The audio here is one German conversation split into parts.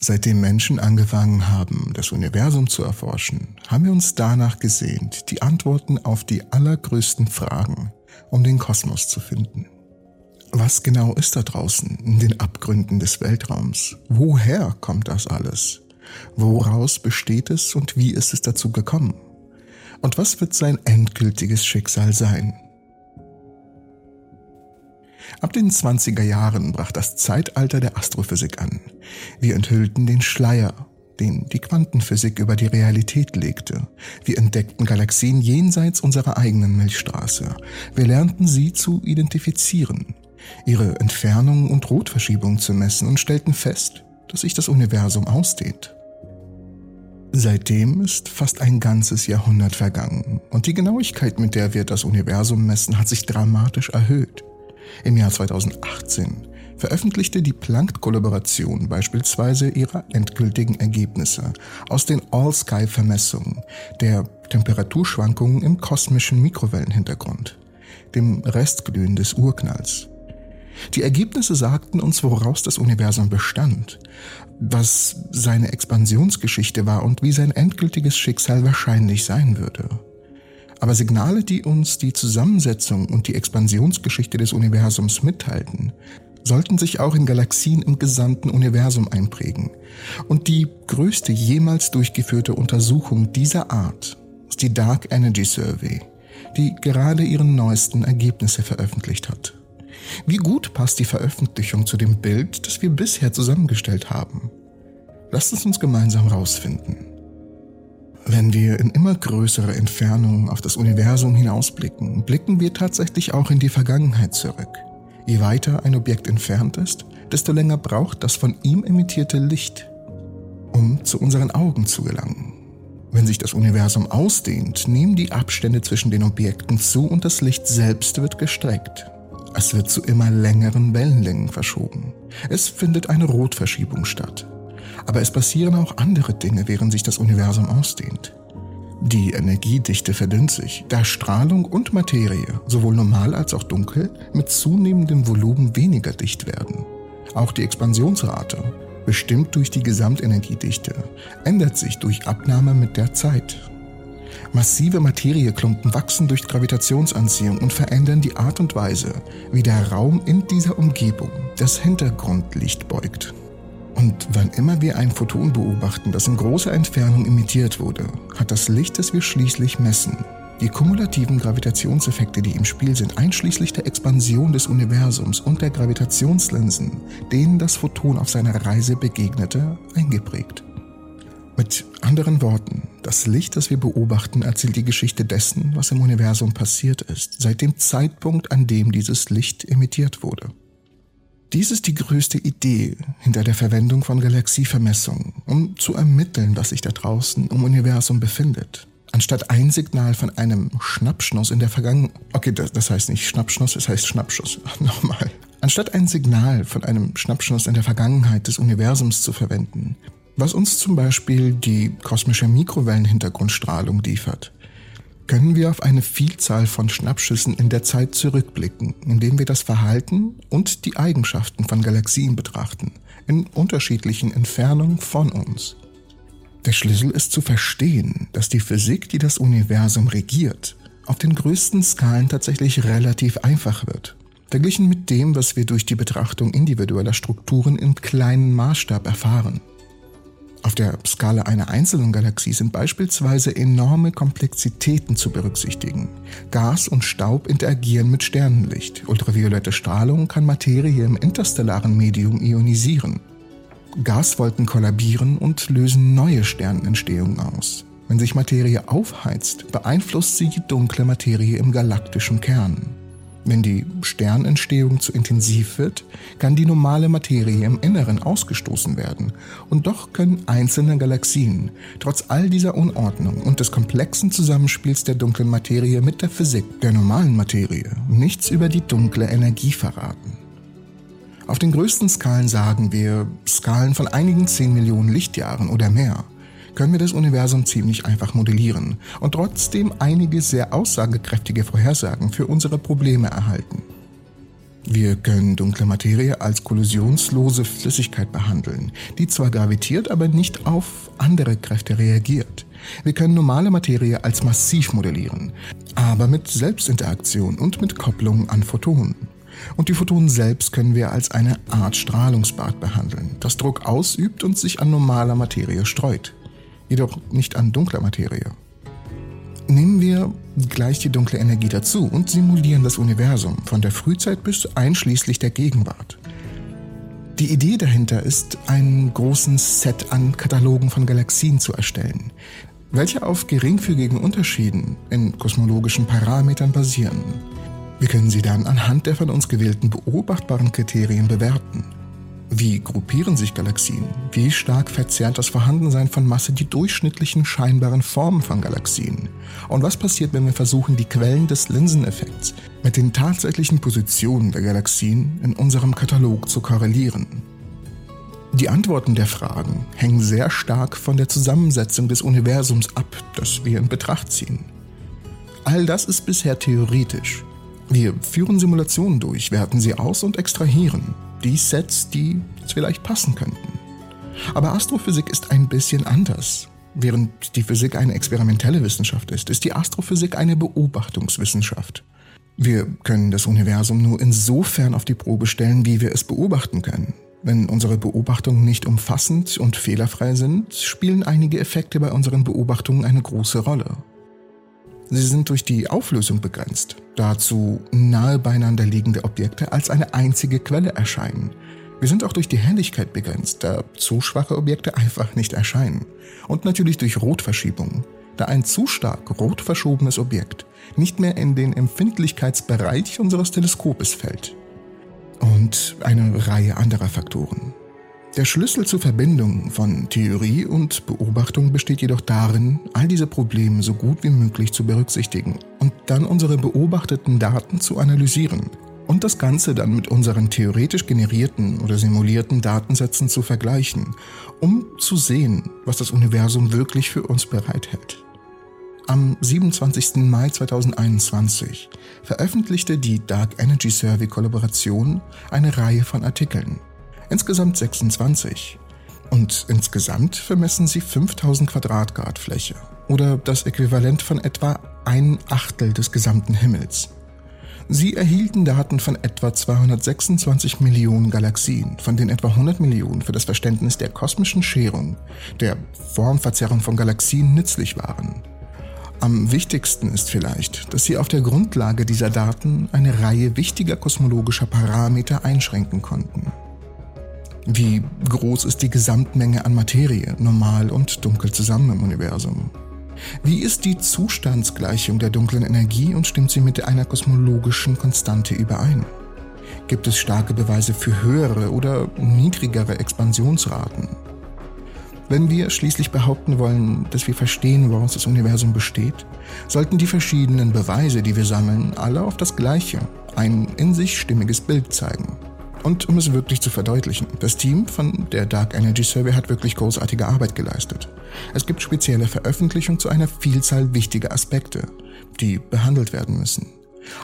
Seitdem Menschen angefangen haben, das Universum zu erforschen, haben wir uns danach gesehnt, die Antworten auf die allergrößten Fragen um den Kosmos zu finden. Was genau ist da draußen in den Abgründen des Weltraums? Woher kommt das alles? Woraus besteht es und wie ist es dazu gekommen? Und was wird sein endgültiges Schicksal sein? Ab den 20er Jahren brach das Zeitalter der Astrophysik an. Wir enthüllten den Schleier, den die Quantenphysik über die Realität legte. Wir entdeckten Galaxien jenseits unserer eigenen Milchstraße. Wir lernten sie zu identifizieren, ihre Entfernung und Rotverschiebung zu messen und stellten fest, dass sich das Universum ausdehnt. Seitdem ist fast ein ganzes Jahrhundert vergangen und die Genauigkeit, mit der wir das Universum messen, hat sich dramatisch erhöht. Im Jahr 2018 veröffentlichte die Planck-Kollaboration beispielsweise ihre endgültigen Ergebnisse aus den All-Sky-Vermessungen der Temperaturschwankungen im kosmischen Mikrowellenhintergrund, dem Restglühen des Urknalls. Die Ergebnisse sagten uns, woraus das Universum bestand, was seine Expansionsgeschichte war und wie sein endgültiges Schicksal wahrscheinlich sein würde. Aber Signale, die uns die Zusammensetzung und die Expansionsgeschichte des Universums mitteilten, sollten sich auch in Galaxien im gesamten Universum einprägen. Und die größte jemals durchgeführte Untersuchung dieser Art ist die Dark Energy Survey, die gerade ihren neuesten Ergebnisse veröffentlicht hat. Wie gut passt die Veröffentlichung zu dem Bild, das wir bisher zusammengestellt haben? Lasst es uns gemeinsam rausfinden. Wenn wir in immer größere Entfernung auf das Universum hinausblicken, blicken wir tatsächlich auch in die Vergangenheit zurück. Je weiter ein Objekt entfernt ist, desto länger braucht das von ihm emittierte Licht, um zu unseren Augen zu gelangen. Wenn sich das Universum ausdehnt, nehmen die Abstände zwischen den Objekten zu und das Licht selbst wird gestreckt. Es wird zu immer längeren Wellenlängen verschoben. Es findet eine Rotverschiebung statt. Aber es passieren auch andere Dinge, während sich das Universum ausdehnt. Die Energiedichte verdünnt sich, da Strahlung und Materie, sowohl normal als auch dunkel, mit zunehmendem Volumen weniger dicht werden. Auch die Expansionsrate, bestimmt durch die Gesamtenergiedichte, ändert sich durch Abnahme mit der Zeit. Massive Materieklumpen wachsen durch Gravitationsanziehung und verändern die Art und Weise, wie der Raum in dieser Umgebung das Hintergrundlicht beugt. Und wann immer wir ein Photon beobachten, das in großer Entfernung emittiert wurde, hat das Licht, das wir schließlich messen, die kumulativen Gravitationseffekte, die im Spiel sind, einschließlich der Expansion des Universums und der Gravitationslinsen, denen das Photon auf seiner Reise begegnete, eingeprägt. Mit anderen Worten, das Licht, das wir beobachten, erzählt die Geschichte dessen, was im Universum passiert ist, seit dem Zeitpunkt, an dem dieses Licht emittiert wurde. Dies ist die größte Idee hinter der Verwendung von Galaxievermessungen, um zu ermitteln, was sich da draußen im Universum befindet. Anstatt ein Signal von einem Schnappschnuss in der Vergangenheit, okay, das, das heißt nicht Schnappschnuss, es heißt Schnappschuss, nochmal. Anstatt ein Signal von einem Schnappschnuss in der Vergangenheit des Universums zu verwenden, was uns zum Beispiel die kosmische Mikrowellenhintergrundstrahlung liefert, können wir auf eine Vielzahl von Schnappschüssen in der Zeit zurückblicken, indem wir das Verhalten und die Eigenschaften von Galaxien betrachten, in unterschiedlichen Entfernungen von uns. Der Schlüssel ist zu verstehen, dass die Physik, die das Universum regiert, auf den größten Skalen tatsächlich relativ einfach wird, verglichen mit dem, was wir durch die Betrachtung individueller Strukturen im kleinen Maßstab erfahren. Auf der Skala einer einzelnen Galaxie sind beispielsweise enorme Komplexitäten zu berücksichtigen. Gas und Staub interagieren mit Sternenlicht. Ultraviolette Strahlung kann Materie im interstellaren Medium ionisieren. Gaswolken kollabieren und lösen neue Sternentstehungen aus. Wenn sich Materie aufheizt, beeinflusst sie die dunkle Materie im galaktischen Kern. Wenn die Sternentstehung zu intensiv wird, kann die normale Materie im Inneren ausgestoßen werden. Und doch können einzelne Galaxien, trotz all dieser Unordnung und des komplexen Zusammenspiels der dunklen Materie mit der Physik der normalen Materie, nichts über die dunkle Energie verraten. Auf den größten Skalen sagen wir Skalen von einigen 10 Millionen Lichtjahren oder mehr – können wir das Universum ziemlich einfach modellieren und trotzdem einige sehr aussagekräftige Vorhersagen für unsere Probleme erhalten. Wir können dunkle Materie als kollisionslose Flüssigkeit behandeln, die zwar gravitiert, aber nicht auf andere Kräfte reagiert. Wir können normale Materie als massiv modellieren, aber mit Selbstinteraktion und mit Kopplung an Photonen. Und die Photonen selbst können wir als eine Art Strahlungsbad behandeln, das Druck ausübt und sich an normaler Materie streut, jedoch nicht an dunkler Materie. Nehmen wir gleich die dunkle Energie dazu und simulieren das Universum von der Frühzeit bis einschließlich der Gegenwart. Die Idee dahinter ist, einen großen Set an Katalogen von Galaxien zu erstellen, welche auf geringfügigen Unterschieden in kosmologischen Parametern basieren. Wir können sie dann anhand der von uns gewählten beobachtbaren Kriterien bewerten. Wie gruppieren sich Galaxien? Wie stark verzerrt das Vorhandensein von Masse die durchschnittlichen scheinbaren Formen von Galaxien? Und was passiert, wenn wir versuchen, die Quellen des Linseneffekts mit den tatsächlichen Positionen der Galaxien in unserem Katalog zu korrelieren? Die Antworten der Fragen hängen sehr stark von der Zusammensetzung des Universums ab, das wir in Betracht ziehen. All das ist bisher theoretisch. Wir führen Simulationen durch, werten sie aus und extrahieren die Sets, die vielleicht passen könnten. Aber Astrophysik ist ein bisschen anders. Während die Physik eine experimentelle Wissenschaft ist, ist die Astrophysik eine Beobachtungswissenschaft. Wir können das Universum nur insofern auf die Probe stellen, wie wir es beobachten können. Wenn unsere Beobachtungen nicht umfassend und fehlerfrei sind, spielen einige Effekte bei unseren Beobachtungen eine große Rolle. Sie sind durch die Auflösung begrenzt, dazu nahe beieinander liegende Objekte als eine einzige Quelle erscheinen. Wir sind auch durch die Helligkeit begrenzt, da zu schwache Objekte einfach nicht erscheinen. Und natürlich durch Rotverschiebung, da ein zu stark rot verschobenes Objekt nicht mehr in den Empfindlichkeitsbereich unseres Teleskopes fällt. Und eine Reihe anderer Faktoren. Der Schlüssel zur Verbindung von Theorie und Beobachtung besteht jedoch darin, all diese Probleme so gut wie möglich zu berücksichtigen und dann unsere beobachteten Daten zu analysieren und das Ganze dann mit unseren theoretisch generierten oder simulierten Datensätzen zu vergleichen, um zu sehen, was das Universum wirklich für uns bereithält. Am 27. Mai 2021 veröffentlichte die Dark Energy Survey Kollaboration eine Reihe von Artikeln insgesamt 26. Und insgesamt vermessen sie 5000 Quadratgrad Fläche oder das Äquivalent von etwa ein Achtel des gesamten Himmels. Sie erhielten Daten von etwa 226 Millionen Galaxien, von denen etwa 100 Millionen für das Verständnis der kosmischen Scherung, der Formverzerrung von Galaxien nützlich waren. Am wichtigsten ist vielleicht, dass sie auf der Grundlage dieser Daten eine Reihe wichtiger kosmologischer Parameter einschränken konnten. Wie groß ist die Gesamtmenge an Materie, normal und dunkel zusammen im Universum? Wie ist die Zustandsgleichung der dunklen Energie und stimmt sie mit einer kosmologischen Konstante überein? Gibt es starke Beweise für höhere oder niedrigere Expansionsraten? Wenn wir schließlich behaupten wollen, dass wir verstehen, woraus das Universum besteht, sollten die verschiedenen Beweise, die wir sammeln, alle auf das gleiche, ein in sich stimmiges Bild zeigen. Und um es wirklich zu verdeutlichen, das Team von der Dark Energy Survey hat wirklich großartige Arbeit geleistet. Es gibt spezielle Veröffentlichungen zu einer Vielzahl wichtiger Aspekte, die behandelt werden müssen.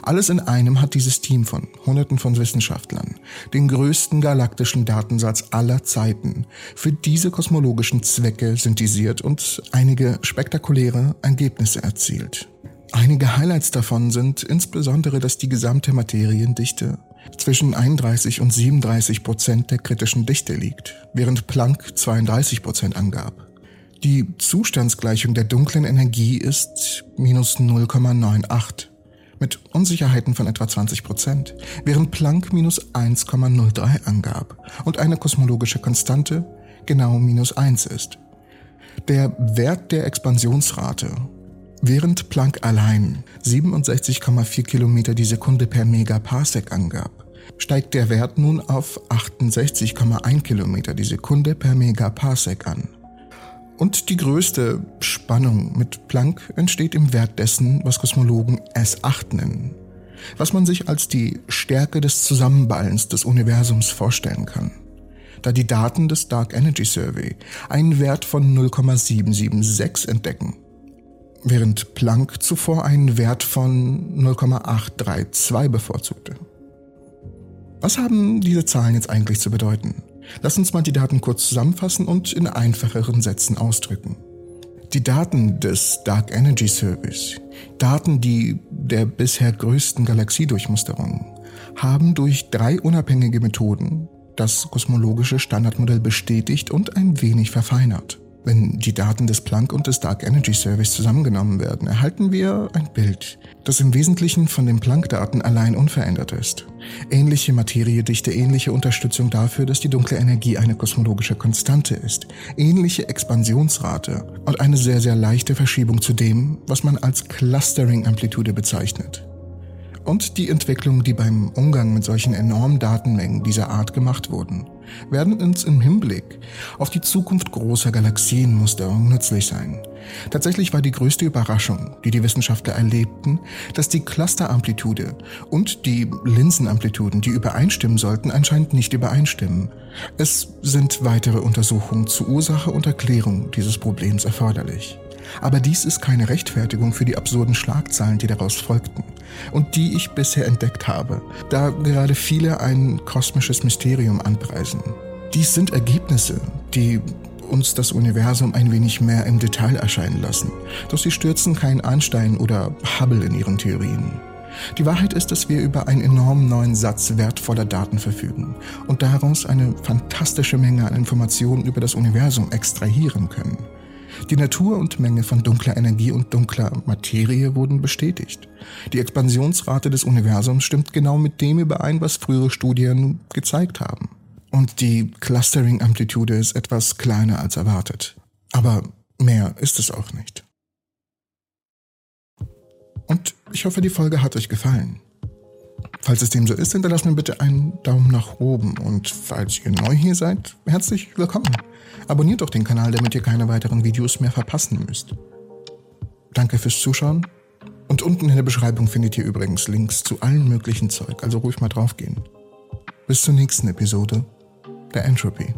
Alles in einem hat dieses Team von Hunderten von Wissenschaftlern den größten galaktischen Datensatz aller Zeiten für diese kosmologischen Zwecke synthetisiert und einige spektakuläre Ergebnisse erzielt. Einige Highlights davon sind insbesondere, dass die gesamte Materiendichte zwischen 31 und 37 Prozent der kritischen Dichte liegt, während Planck 32 Prozent angab. Die Zustandsgleichung der dunklen Energie ist minus 0,98 mit Unsicherheiten von etwa 20 Prozent, während Planck minus 1,03 angab und eine kosmologische Konstante genau minus 1 ist. Der Wert der Expansionsrate Während Planck allein 67,4 Kilometer die Sekunde per Megaparsec angab, steigt der Wert nun auf 68,1 Kilometer die Sekunde per Megaparsec an. Und die größte Spannung mit Planck entsteht im Wert dessen, was Kosmologen S8 nennen, was man sich als die Stärke des Zusammenballens des Universums vorstellen kann da die Daten des Dark Energy Survey einen Wert von 0,776 entdecken während Planck zuvor einen Wert von 0,832 bevorzugte. Was haben diese Zahlen jetzt eigentlich zu bedeuten? Lass uns mal die Daten kurz zusammenfassen und in einfacheren Sätzen ausdrücken. Die Daten des Dark Energy Service, Daten die der bisher größten Galaxiedurchmusterung, haben durch drei unabhängige Methoden das kosmologische Standardmodell bestätigt und ein wenig verfeinert. Wenn die Daten des Planck und des Dark Energy Service zusammengenommen werden, erhalten wir ein Bild, das im Wesentlichen von den Planck-Daten allein unverändert ist. Ähnliche Materiedichte, ähnliche Unterstützung dafür, dass die dunkle Energie eine kosmologische Konstante ist, ähnliche Expansionsrate und eine sehr, sehr leichte Verschiebung zu dem, was man als Clustering-Amplitude bezeichnet. Und die Entwicklung, die beim Umgang mit solchen enormen Datenmengen dieser Art gemacht wurden, werden uns im Hinblick auf die Zukunft großer Galaxienmusterung nützlich sein. Tatsächlich war die größte Überraschung, die die Wissenschaftler erlebten, dass die Clusteramplitude und die Linsenamplituden, die übereinstimmen sollten, anscheinend nicht übereinstimmen. Es sind weitere Untersuchungen zur Ursache und Erklärung dieses Problems erforderlich. Aber dies ist keine Rechtfertigung für die absurden Schlagzeilen, die daraus folgten und die ich bisher entdeckt habe, da gerade viele ein kosmisches Mysterium anpreisen. Dies sind Ergebnisse, die uns das Universum ein wenig mehr im Detail erscheinen lassen, doch sie stürzen keinen Einstein oder Hubble in ihren Theorien. Die Wahrheit ist, dass wir über einen enormen neuen Satz wertvoller Daten verfügen und daraus eine fantastische Menge an Informationen über das Universum extrahieren können. Die Natur und Menge von dunkler Energie und dunkler Materie wurden bestätigt. Die Expansionsrate des Universums stimmt genau mit dem überein, was frühere Studien gezeigt haben. Und die Clustering-Amplitude ist etwas kleiner als erwartet. Aber mehr ist es auch nicht. Und ich hoffe, die Folge hat euch gefallen. Falls es dem so ist, hinterlasst mir bitte einen Daumen nach oben und falls ihr neu hier seid, herzlich willkommen. Abonniert doch den Kanal, damit ihr keine weiteren Videos mehr verpassen müsst. Danke fürs Zuschauen und unten in der Beschreibung findet ihr übrigens Links zu allen möglichen Zeug, also ruhig mal draufgehen. Bis zur nächsten Episode der Entropy.